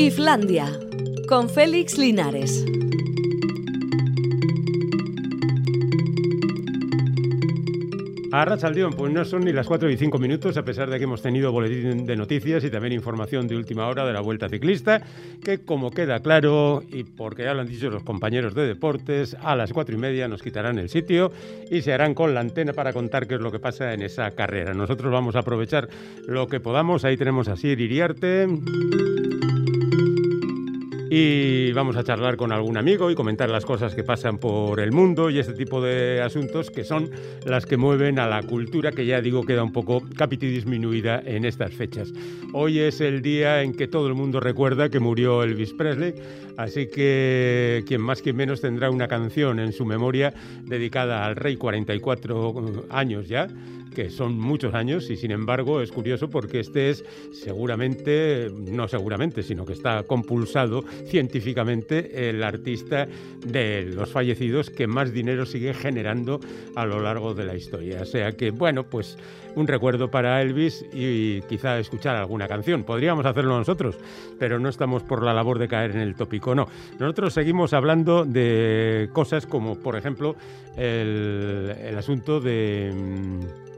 Islandia, con Félix Linares. A Rachaldión, pues no son ni las 4 y 5 minutos, a pesar de que hemos tenido boletín de noticias y también información de última hora de la Vuelta Ciclista, que como queda claro, y porque ya lo han dicho los compañeros de deportes, a las 4 y media nos quitarán el sitio y se harán con la antena para contar qué es lo que pasa en esa carrera. Nosotros vamos a aprovechar lo que podamos, ahí tenemos a Sir Iriarte y vamos a charlar con algún amigo y comentar las cosas que pasan por el mundo y este tipo de asuntos que son las que mueven a la cultura que ya digo queda un poco capiti disminuida en estas fechas. Hoy es el día en que todo el mundo recuerda que murió Elvis Presley, así que quien más quien menos tendrá una canción en su memoria dedicada al rey 44 años ya que son muchos años y sin embargo es curioso porque este es seguramente, no seguramente, sino que está compulsado científicamente el artista de los fallecidos que más dinero sigue generando a lo largo de la historia. O sea que, bueno, pues un recuerdo para Elvis y quizá escuchar alguna canción. Podríamos hacerlo nosotros, pero no estamos por la labor de caer en el tópico, no. Nosotros seguimos hablando de cosas como, por ejemplo, el, el asunto de mm,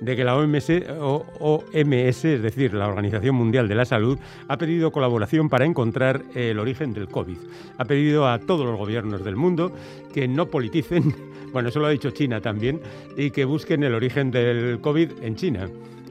de que la OMS, OMS, es decir, la Organización Mundial de la Salud, ha pedido colaboración para encontrar el origen del COVID. Ha pedido a todos los gobiernos del mundo que no politicen, bueno, eso lo ha dicho China también, y que busquen el origen del COVID en China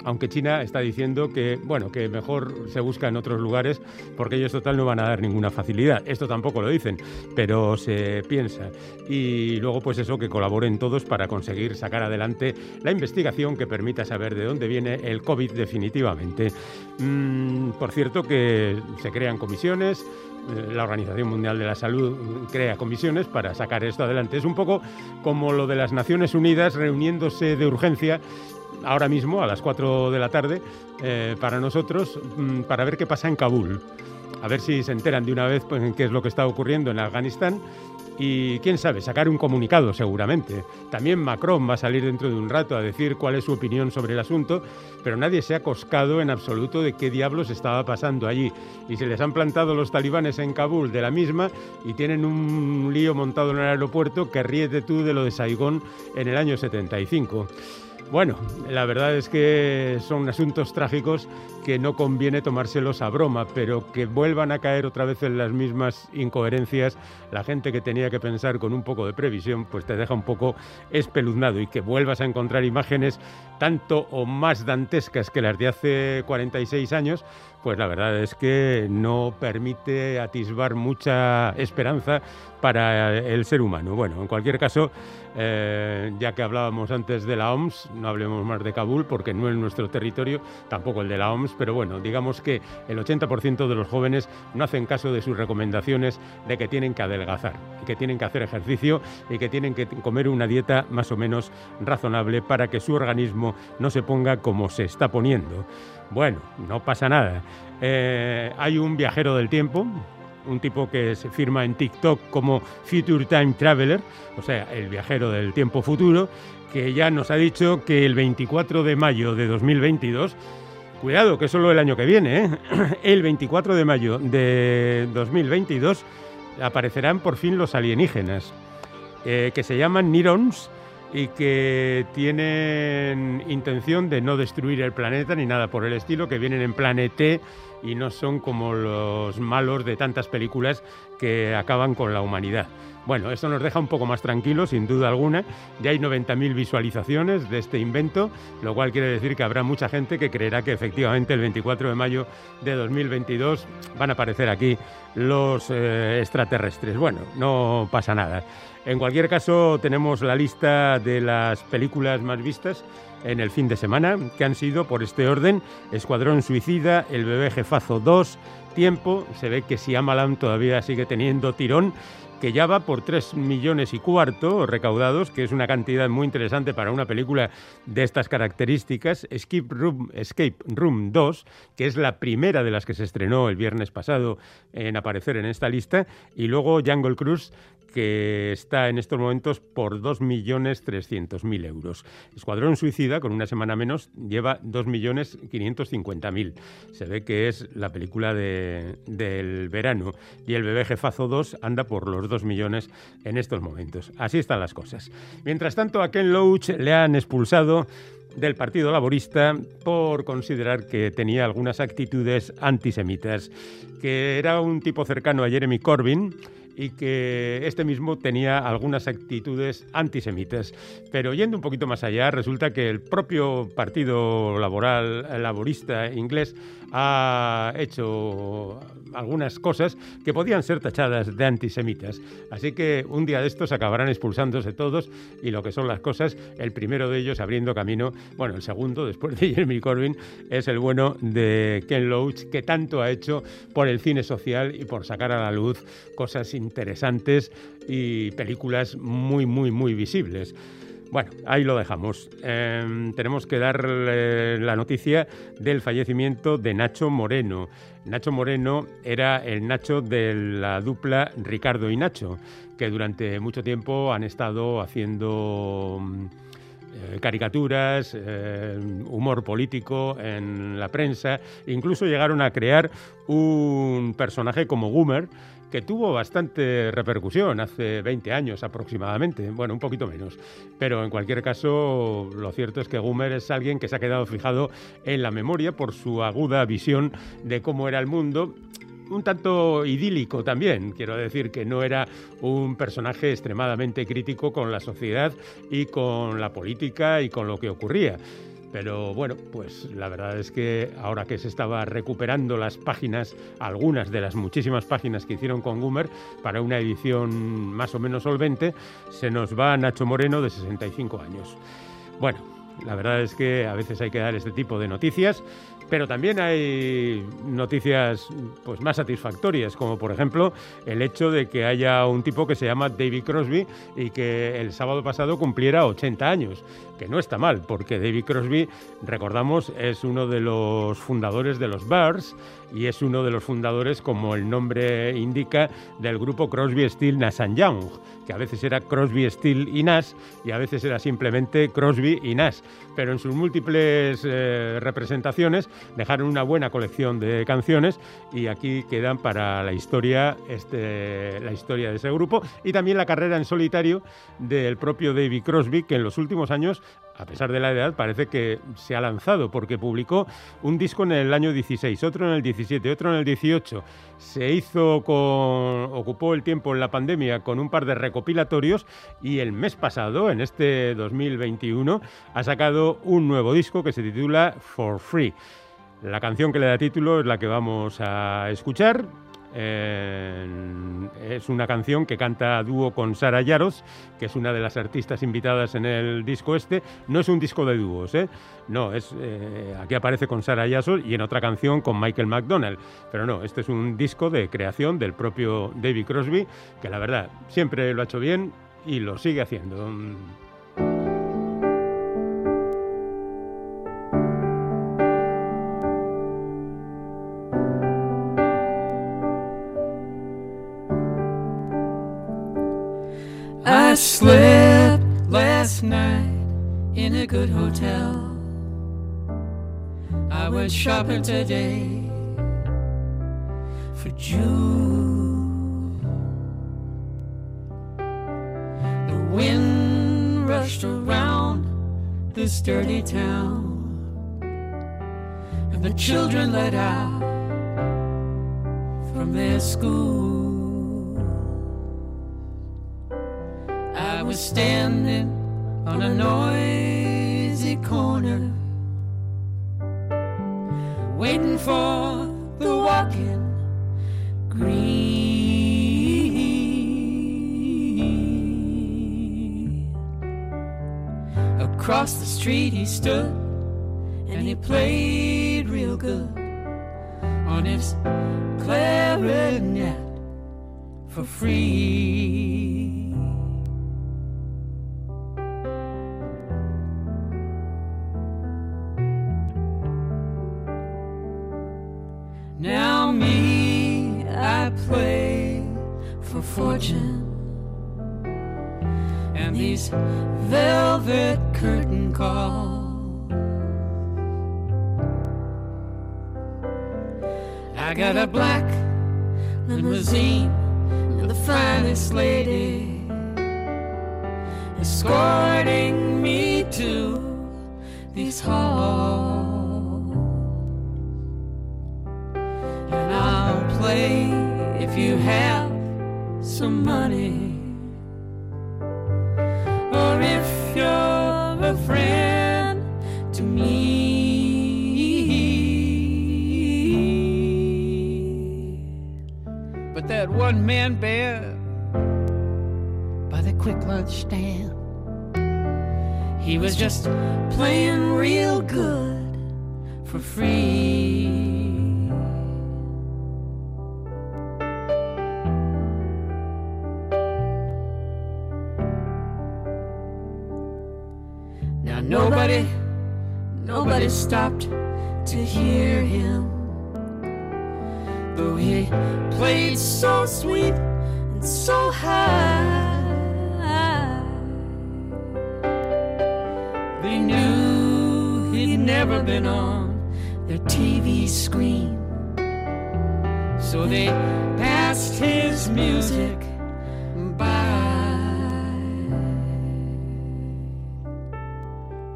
aunque China está diciendo que, bueno, que mejor se busca en otros lugares porque ellos total no van a dar ninguna facilidad. Esto tampoco lo dicen, pero se piensa. Y luego, pues eso, que colaboren todos para conseguir sacar adelante la investigación que permita saber de dónde viene el COVID definitivamente. Mm, por cierto, que se crean comisiones eh, la Organización Mundial de la Salud crea comisiones para sacar esto adelante. Es un poco como lo de las Naciones Unidas reuniéndose de urgencia ahora mismo, a las 4 de la tarde, eh, para nosotros, mm, para ver qué pasa en Kabul. A ver si se enteran de una vez pues, qué es lo que está ocurriendo en Afganistán y quién sabe, sacar un comunicado seguramente. También Macron va a salir dentro de un rato a decir cuál es su opinión sobre el asunto, pero nadie se ha coscado en absoluto de qué diablos estaba pasando allí. Y se les han plantado los talibanes en Kabul de la misma y tienen un lío montado en el aeropuerto que ríete tú de lo de Saigón en el año 75. Bueno, la verdad es que son asuntos trágicos que no conviene tomárselos a broma, pero que vuelvan a caer otra vez en las mismas incoherencias, la gente que tenía que pensar con un poco de previsión, pues te deja un poco espeluznado y que vuelvas a encontrar imágenes tanto o más dantescas que las de hace 46 años, pues la verdad es que no permite atisbar mucha esperanza para el ser humano. Bueno, en cualquier caso, eh, ya que hablábamos antes de la OMS, no hablemos más de Kabul porque no es nuestro territorio, tampoco el de la OMS, pero bueno, digamos que el 80% de los jóvenes no hacen caso de sus recomendaciones de que tienen que adelgazar, que tienen que hacer ejercicio y que tienen que comer una dieta más o menos razonable para que su organismo no se ponga como se está poniendo. Bueno, no pasa nada. Eh, hay un viajero del tiempo, un tipo que se firma en TikTok como Future Time Traveler, o sea, el viajero del tiempo futuro, que ya nos ha dicho que el 24 de mayo de 2022, cuidado que es solo el año que viene, ¿eh? el 24 de mayo de 2022 aparecerán por fin los alienígenas, eh, que se llaman Nirons y que tienen intención de no destruir el planeta ni nada por el estilo, que vienen en planete y no son como los malos de tantas películas que acaban con la humanidad. Bueno, esto nos deja un poco más tranquilos, sin duda alguna. Ya hay 90.000 visualizaciones de este invento, lo cual quiere decir que habrá mucha gente que creerá que efectivamente el 24 de mayo de 2022 van a aparecer aquí los eh, extraterrestres. Bueno, no pasa nada. En cualquier caso, tenemos la lista de las películas más vistas en el fin de semana, que han sido, por este orden, Escuadrón Suicida, El bebé jefazo 2, Tiempo, se ve que si Amalan todavía sigue teniendo tirón, que ya va por 3 millones y cuarto recaudados, que es una cantidad muy interesante para una película de estas características. Escape Room, Escape Room 2, que es la primera de las que se estrenó el viernes pasado en aparecer en esta lista, y luego Jungle Cruise, que está en estos momentos por 2.300.000 euros. Escuadrón Suicida, con una semana menos, lleva 2.550.000. Se ve que es la película del verano. Y el bebé jefazo 2 anda por los 2 millones en estos momentos. Así están las cosas. Mientras tanto, a Ken Loach le han expulsado del Partido Laborista por considerar que tenía algunas actitudes antisemitas, que era un tipo cercano a Jeremy Corbyn y que este mismo tenía algunas actitudes antisemitas. Pero yendo un poquito más allá, resulta que el propio Partido Laboral, Laborista inglés ha hecho algunas cosas que podían ser tachadas de antisemitas. Así que un día de estos acabarán expulsándose todos y lo que son las cosas, el primero de ellos abriendo camino, bueno, el segundo, después de Jeremy Corbyn, es el bueno de Ken Loach, que tanto ha hecho por el cine social y por sacar a la luz cosas interesantes y películas muy, muy, muy visibles. Bueno, ahí lo dejamos. Em, tenemos que dar la noticia del fallecimiento de Nacho Moreno. Nacho Moreno era el Nacho de la dupla Ricardo y Nacho, que durante mucho tiempo han estado haciendo mm, eh, caricaturas, eh, humor político en la prensa, incluso llegaron a crear un personaje como Goomer, que tuvo bastante repercusión hace 20 años aproximadamente, bueno, un poquito menos. Pero en cualquier caso, lo cierto es que Gumer es alguien que se ha quedado fijado en la memoria por su aguda visión de cómo era el mundo un tanto idílico también. Quiero decir que no era un personaje extremadamente crítico con la sociedad y con la política y con lo que ocurría. Pero bueno, pues la verdad es que ahora que se estaba recuperando las páginas, algunas de las muchísimas páginas que hicieron con Gumer para una edición más o menos solvente, se nos va Nacho Moreno de 65 años. Bueno, la verdad es que a veces hay que dar este tipo de noticias pero también hay noticias pues, más satisfactorias, como por ejemplo el hecho de que haya un tipo que se llama David Crosby y que el sábado pasado cumpliera 80 años, que no está mal, porque David Crosby, recordamos, es uno de los fundadores de los Bears y es uno de los fundadores, como el nombre indica, del grupo Crosby, Steel, Nash Young, que a veces era Crosby, Steel y Nash y a veces era simplemente Crosby y Nash. Pero en sus múltiples eh, representaciones dejaron una buena colección de canciones y aquí quedan para la historia, este, la historia de ese grupo y también la carrera en solitario del propio David Crosby, que en los últimos años a pesar de la edad, parece que se ha lanzado porque publicó un disco en el año 16, otro en el 17, otro en el 18. Se hizo con. ocupó el tiempo en la pandemia con un par de recopilatorios y el mes pasado, en este 2021, ha sacado un nuevo disco que se titula For Free. La canción que le da título es la que vamos a escuchar. es una canción que canta a dúo con Sara Yaros, que es una de las artistas invitadas en el disco este. No es un disco de dúos, ¿eh? No, es eh, aquí aparece con Sara Yaros y en otra canción con Michael McDonald. Pero no, este es un disco de creación del propio David Crosby, que la verdad siempre lo ha hecho bien y lo sigue haciendo. Slept last night in a good hotel. I went shopping today for June. The wind rushed around this dirty town, and the children let out from their school. Was standing on a noisy corner, waiting for the walking green. Across the street he stood and he played real good on his clarinet for free. Got a black limousine and the finest lady escorting me to these halls. And I'll play if you have some money. One man band by the quick lunch stand, he was just playing real good for free. Now nobody, nobody stopped to hear him. Though he played so sweet and so high, they knew he'd never been on their TV screen. So they passed his music by.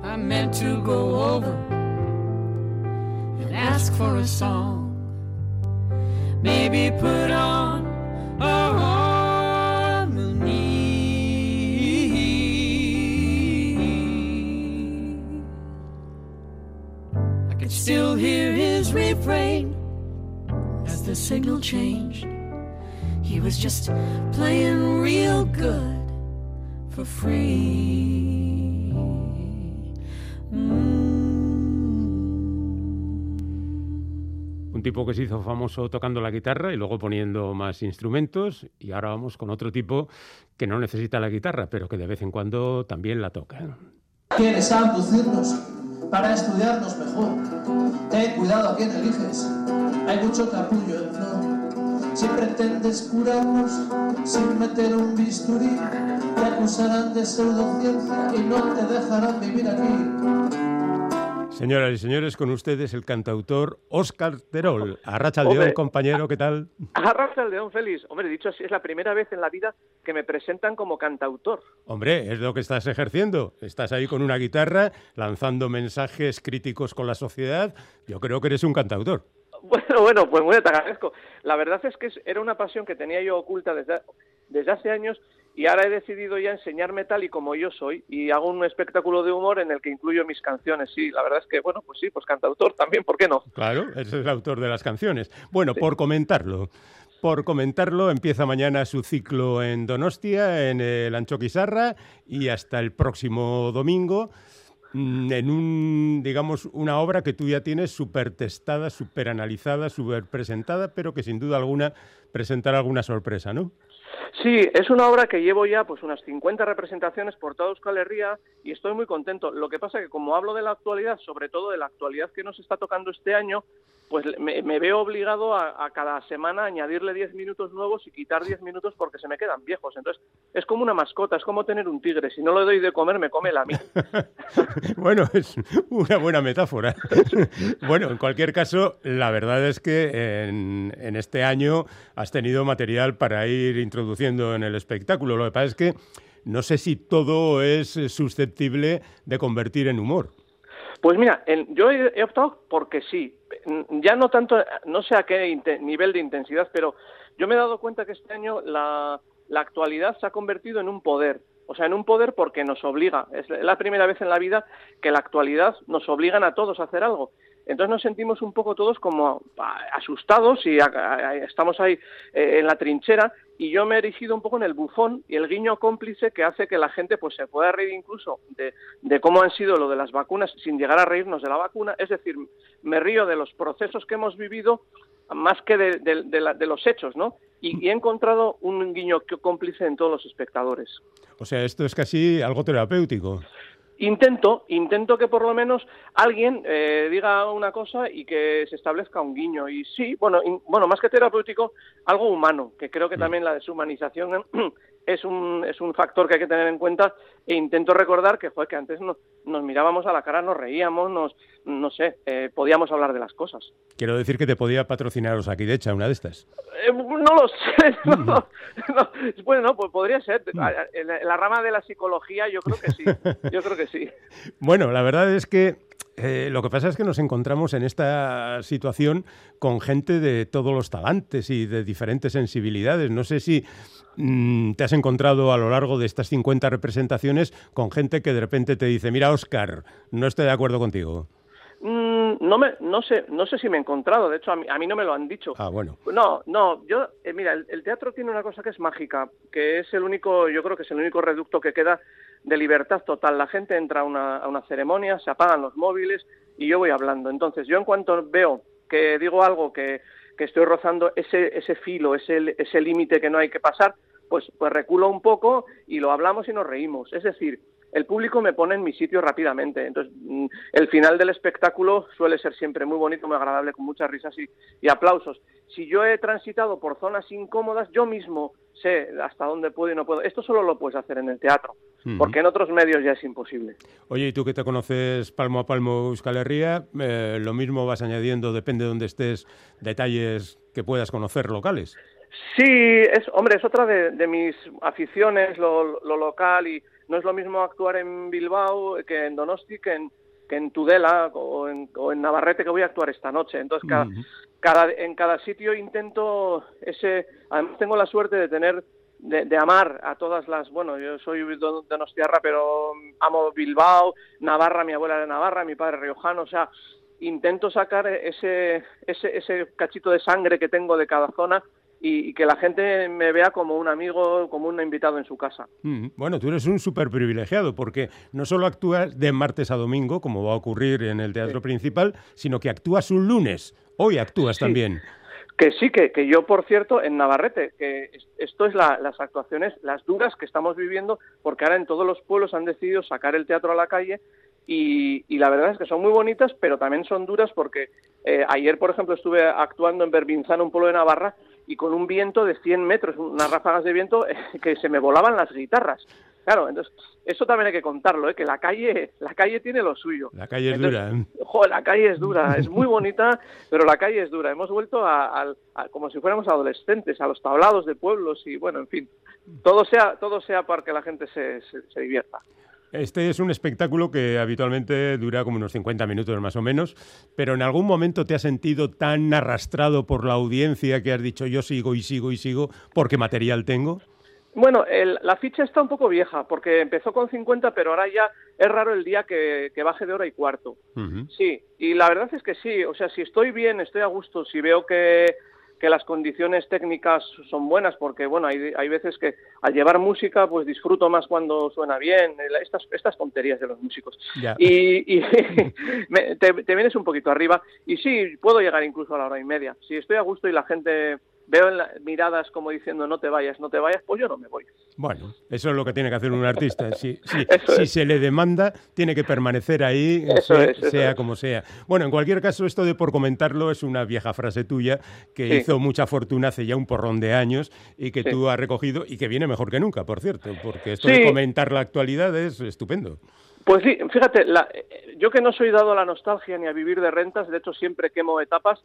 I meant to go over and ask for a song. Maybe put on a harmony. I could still hear his refrain as the signal changed. He was just playing real good for free. Un tipo que se hizo famoso tocando la guitarra y luego poniendo más instrumentos. Y ahora vamos con otro tipo que no necesita la guitarra, pero que de vez en cuando también la toca. Quieres abducirnos para estudiarnos mejor. Ten cuidado a quién eliges. Hay mucho capullo en flor. Si pretendes curarnos sin meter un bisturí, te acusarán de pseudociencia y no te dejarán vivir aquí. Señoras y señores, con ustedes el cantautor Óscar Terol. Arracha León, compañero, ¿qué tal? Arracha León Félix. Hombre, dicho así, es la primera vez en la vida que me presentan como cantautor. Hombre, es lo que estás ejerciendo. Estás ahí con una guitarra, lanzando mensajes críticos con la sociedad. Yo creo que eres un cantautor. Bueno, bueno, pues muy te agradezco. La verdad es que era una pasión que tenía yo oculta desde, desde hace años y ahora he decidido ya enseñarme tal y como yo soy y hago un espectáculo de humor en el que incluyo mis canciones. Sí, la verdad es que, bueno, pues sí, pues cantautor también, ¿por qué no? Claro, es el autor de las canciones. Bueno, por comentarlo. Por comentarlo, empieza mañana su ciclo en Donostia, en el Anchoquisarra, y hasta el próximo domingo, mm, en un, digamos, una obra que tú ya tienes súper testada, súper analizada, súper presentada, pero que sin duda alguna presentará alguna sorpresa, ¿no? Sí, es una obra que llevo ya pues unas 50 representaciones por toda Euskal Herria y estoy muy contento. Lo que pasa que como hablo de la actualidad, sobre todo de la actualidad que nos está tocando este año, pues me, me veo obligado a, cada semana añadirle 10 minutos nuevos y quitar 10 minutos porque se me quedan viejos. Entonces es como una mascota, es como tener un tigre. Si no le doy de comer, me come la mí. bueno, es una buena metáfora. bueno, en cualquier caso, la verdad es que en, en, este año has tenido material para ir introduciendo en el espectáculo. Lo que pasa es que no sé si todo es susceptible de convertir en humor. Pues mira, yo he, he, optado porque sí. Ya no tanto, no sé a qué nivel de intensidad, pero yo me he dado cuenta que este año la, la actualidad se ha convertido en un poder. O sea, en un poder porque nos obliga. Es la primera vez en la vida que la actualidad nos obligan a todos a hacer algo. Entonces nos sentimos un poco todos como asustados y estamos ahí en la trinchera y yo me he erigido un poco en el bufón y el guiño cómplice que hace que la gente pues se pueda reír incluso de, cómo han sido lo de las vacunas sin llegar a reírnos de la vacuna. Es decir, me río de los procesos que hemos vivido más que de, de- de los hechos, ¿no? Y he encontrado un guiño cómplice en todos los espectadores. O sea, esto es casi algo terapéutico. Intento, intento que por lo menos alguien eh, diga una cosa y que se establezca un guiño. Y sí, bueno, in- bueno, más que terapéutico, algo humano, que creo que también la deshumanización es un, es un factor que hay que tener en cuenta. E intento recordar que, joder, que antes nos, nos mirábamos a la cara, nos reíamos, nos, no sé, eh, podíamos hablar de las cosas. Quiero decir que te podía patrocinaros aquí de hecha una de estas. Eh, no lo sé. No, no, no. Bueno, pues podría ser. En la, en la rama de la psicología yo creo que sí. Yo creo que sí. Bueno, la verdad es que eh, lo que pasa es que nos encontramos en esta situación con gente de todos los talantes y de diferentes sensibilidades. No sé si mm, te has encontrado a lo largo de estas 50 representaciones con gente que de repente te dice, mira, Oscar, no estoy de acuerdo contigo. No me, no sé, no sé si me he encontrado. De hecho, a mí, a mí no me lo han dicho. Ah, bueno. No, no, yo, eh, mira, el, el teatro tiene una cosa que es mágica, que es el único, yo creo que es el único reducto que queda de libertad total. La gente entra a una, a una ceremonia, se apagan los móviles y yo voy hablando. Entonces, yo en cuanto veo que digo algo que, que estoy rozando ese, ese filo, ese, ese límite que no hay que pasar, pues, pues reculo un poco y lo hablamos y nos reímos. Es decir, el público me pone en mi sitio rápidamente. Entonces, mm, el final del espectáculo suele ser siempre muy bonito, muy agradable, con muchas risas y, y aplausos. Si yo he transitado por zonas incómodas, yo mismo sé hasta dónde puedo y no puedo. Esto solo lo puedes hacer en el teatro, porque en otros medios ya es imposible. Oye, y tú que te conoces palmo a palmo Euskal Herria, eh, lo mismo vas añadiendo, depende de donde estés, detalles que puedas conocer locales. Sí, es, hombre, es otra de, de mis aficiones, lo, lo local, y no es lo mismo actuar en Bilbao que en Donosti, que en, que en Tudela o en, o en Navarrete, que voy a actuar esta noche. Entonces, cada, en cada sitio intento ese... Además, tengo la suerte de tener, de, de amar a todas las... Bueno, yo soy don- donostiarra, pero amo Bilbao, Navarra, mi abuela era de Navarra, mi padre riojano, o sea, intento sacar ese, ese, ese cachito de sangre que tengo de cada zona y, que la gente me vea como un amigo, como un invitado en su casa. Mm, Bueno, tú eres un súper privilegiado porque no solo actúas de martes a domingo, como va a ocurrir en el teatro principal, sino que actúas un lunes. Hoy actúas Sí. también. Que sí, que, que yo, por cierto, en Navarrete, que es- esto es la- las actuaciones, las duras que estamos viviendo, porque ahora en todos los pueblos han decidido sacar el teatro a la calle y, y la verdad es que son muy bonitas, pero también son duras porque eh, ayer, por ejemplo, estuve actuando en Berbinzano, un pueblo de Navarra, y con un viento de 100 metros, unas ráfagas de viento eh, que se me volaban las guitarras. Claro, entonces eso también hay que contarlo, ¿eh? que la calle, la calle tiene lo suyo. La calle es Entonces, dura. ¿eh? La calle es dura, es muy bonita, pero la calle es dura. Hemos vuelto a, a- a- como si fuéramos adolescentes, a los tablados de pueblos y bueno, en fin, todo sea, todo sea para que la gente se, se- se divierta. Este es un espectáculo que habitualmente dura como unos 50 minutos más o menos, pero en algún momento te has sentido tan arrastrado por la audiencia que has dicho yo sigo y sigo y sigo porque material tengo. Bueno, el- la ficha está un poco vieja porque empezó con 50, pero ahora ya es raro el día que, que baje de hora y cuarto. Sí, y la verdad es que sí, o sea, si estoy bien, estoy a gusto, si veo que, que las condiciones técnicas son buenas, porque bueno, hay, hay veces que al llevar música, pues disfruto más cuando suena bien, estas, estas tonterías de los músicos. Y, y me- te, te vienes un poquito arriba, y sí, puedo llegar incluso a la hora y media. Si estoy a gusto y la gente veo en la- miradas como diciendo no te vayas, no te vayas, pues yo no me voy. Bueno, eso es lo que tiene que hacer un artista. Si, si- si se le demanda, tiene que permanecer ahí, Eso sea, es, como sea. Bueno, en cualquier caso, esto de por comentarlo es una vieja frase tuya que Sí. hizo mucha fortuna hace ya un porrón de años y que Sí. tú has recogido y que viene mejor que nunca, por cierto, porque esto Sí. de comentar la actualidad es estupendo. Pues sí, fíjate, la- eh, yo que no soy dado a la nostalgia ni a vivir de rentas, de hecho siempre quemo etapas,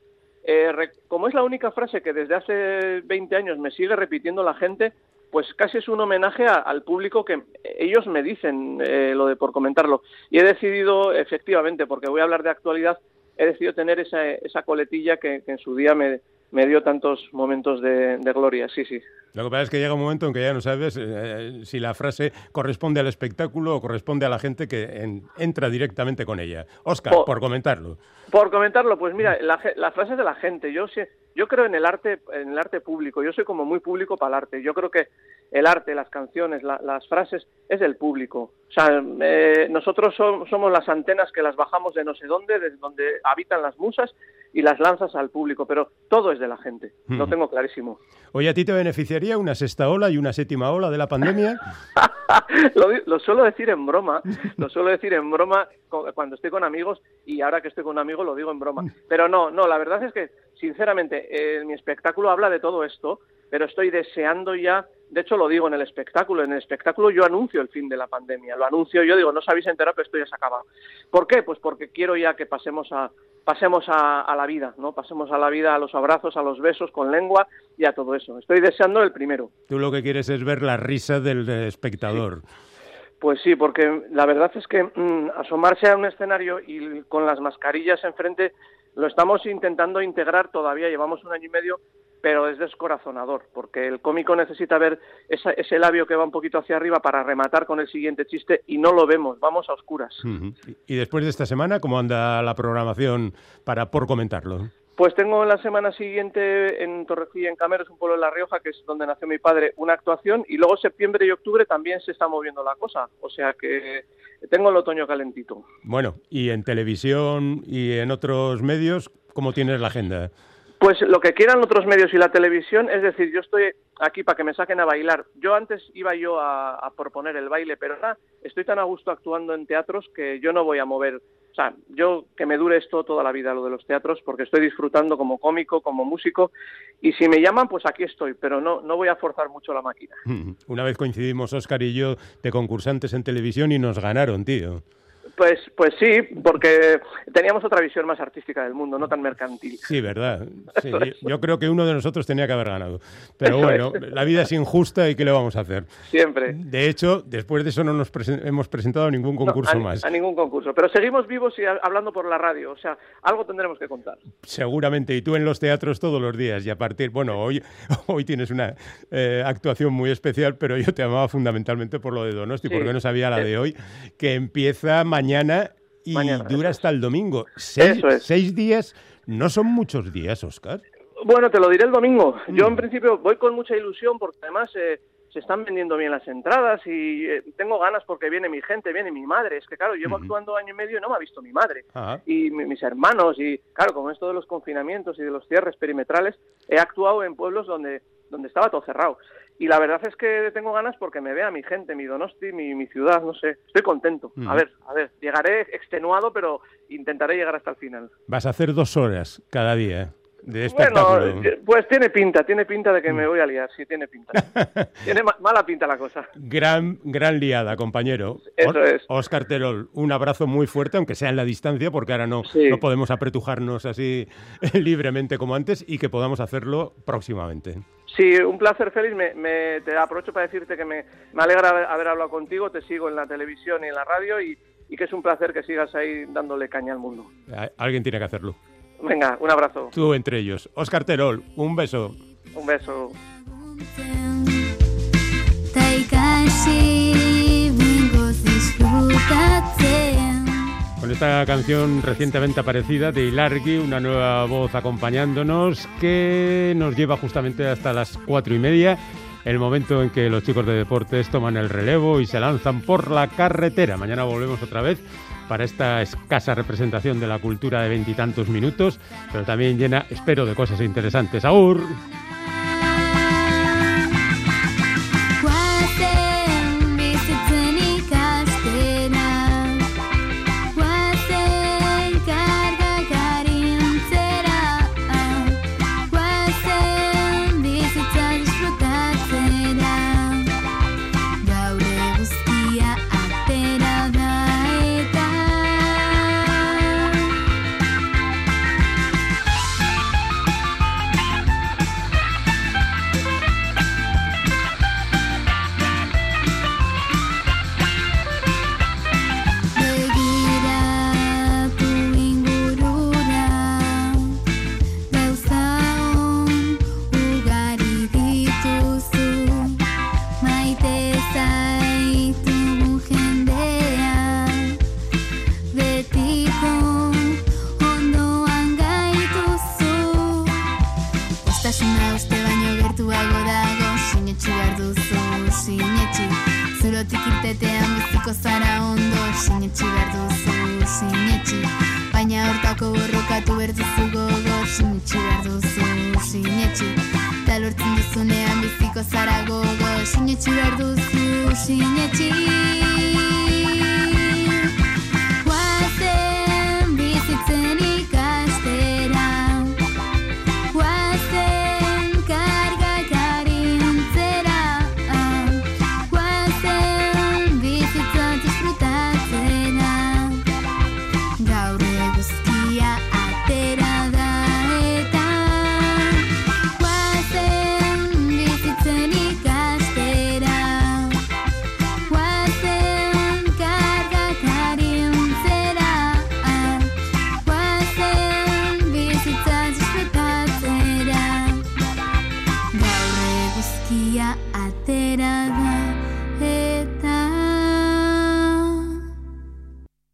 eh, como es la única frase que desde hace 20 años me sigue repitiendo la gente, pues casi es un homenaje al público que ellos me dicen eh, lo de por comentarlo. Y he decidido, efectivamente, porque voy a hablar de actualidad, he decidido tener esa, esa coletilla que en su día me, me dio tantos momentos de, de gloria, sí, sí. Lo que pasa es que llega un momento en que ya no sabes eh, si la frase corresponde al espectáculo o corresponde a la gente que en- entra directamente con ella. Oscar, Po- por comentarlo. Por comentarlo, pues mira, la, la frase es de la gente. Yo, si- yo creo en el arte, en el arte público. Yo soy como muy público para el arte. Yo creo que el arte, las canciones, las frases es del público. O sea, eh, nosotros somos las antenas que las bajamos de no sé dónde, desde donde habitan las musas y las lanzas al público, pero todo es de la gente. Lo tengo clarísimo. Oye, ¿a ti te beneficiaría una sexta ola y una séptima ola de la pandemia? lo, lo, suelo decir en broma, lo suelo decir en broma cuando estoy con amigos y ahora que estoy con un amigo lo digo en broma. Pero no, no, la verdad es que, sinceramente, eh, mi espectáculo habla de todo esto, pero estoy deseando ya de hecho, lo digo en el espectáculo. En el espectáculo yo anuncio el fin de la pandemia. Lo anuncio yo, digo, no os habéis enterado, pero esto ya se acaba. ¿Por qué? Pues porque quiero ya que pasemos a, pasemos a, la vida, ¿no? Pasemos a la vida, a los abrazos, a los besos con lengua y a todo eso. Estoy deseando el primero. Tú lo que quieres es ver la risa del espectador. Pues sí, porque la verdad es que mm, asomarse a un escenario y con las mascarillas enfrente lo estamos intentando integrar todavía, llevamos un año y medio, pero es descorazonador, porque el cómico necesita ver ese labio que va un poquito hacia arriba para rematar con el siguiente chiste y no lo vemos, vamos a oscuras. Y después de esta semana, ¿cómo anda la programación para por comentarlo? Pues tengo la semana siguiente en Torrecilla, en Cameros, un pueblo de La Rioja, que es donde nació mi padre, una actuación, y luego septiembre y octubre también se está moviendo la cosa, o sea que tengo el otoño calentito. Bueno, y en televisión y en otros medios, ¿cómo tienes la agenda? Pues lo que quieran otros medios y la televisión, es decir, yo estoy aquí para que me saquen a bailar. Yo antes iba yo a, proponer el baile, pero ahora estoy tan a gusto actuando en teatros que yo no voy a mover. O sea, yo que me dure esto toda la vida, lo de los teatros, porque estoy disfrutando como cómico, como músico, y si me llaman, pues aquí estoy, pero no, no voy a forzar mucho la máquina. Una vez coincidimos, Oscar y yo, de concursantes en televisión y nos ganaron, tío. Pues, pues sí, porque teníamos otra visión más artística del mundo, no tan mercantil. Sí, verdad. yo creo que uno de nosotros tenía que haber ganado. Pero bueno, la vida es injusta y ¿qué le vamos a hacer? Siempre. De hecho, después de eso no nos hemos presentado a ningún concurso más. A ningún concurso. Pero seguimos vivos y hablando por la radio. O sea, algo tendremos que contar. Seguramente. Y tú en los teatros todos los días. Y a partir, bueno, hoy, hoy tienes una eh, actuación muy especial, pero yo te amaba fundamentalmente por lo de Donosti, porque no sabía la de hoy, que empieza mañana mañana y dura hasta el domingo. Seis, días no son muchos días, Oscar. Bueno, te lo diré el domingo. Yo en mm. principio voy con mucha ilusión porque además eh, se están vendiendo bien las entradas y eh, tengo ganas porque viene mi gente, viene mi madre. Es que claro, llevo actuando año y medio y no me ha visto mi madre. Y mis hermanos y claro, con esto de los confinamientos y de los cierres perimetrales, he actuado en pueblos donde, donde estaba todo cerrado. Y la verdad es que tengo ganas porque me vea mi gente, mi Donosti, mi, mi ciudad, no sé. Estoy contento. A ver, a ver, llegaré extenuado, pero intentaré llegar hasta el final. Vas a hacer dos horas cada día de espectáculo. Bueno, eh, pues tiene pinta, tiene pinta de que me voy a liar, sí, tiene pinta. tiene mala pinta la cosa. Gran, gran liada, compañero. Eso es. Oscar Terol, un abrazo muy fuerte, aunque sea en la distancia, porque ahora no, no podemos apretujarnos así libremente como antes y que podamos hacerlo próximamente. Sí, un placer, Félix. Me, te aprovecho para decirte que me, alegra haber, hablado contigo. Te sigo en la televisión y en la radio y, que es un placer que sigas ahí dándole caña al mundo. Alguien tiene que hacerlo. Venga, un abrazo. Tú entre ellos. Oscar Terol, un beso. Un beso. Con esta canción recientemente aparecida de Ilargi, una nueva voz acompañándonos que nos lleva justamente hasta las cuatro y media, el momento en que los chicos de deportes toman el relevo y se lanzan por la carretera. Mañana volvemos otra vez para esta escasa representación de la cultura de veintitantos minutos, pero también llena, espero, de cosas interesantes. ¡Aur!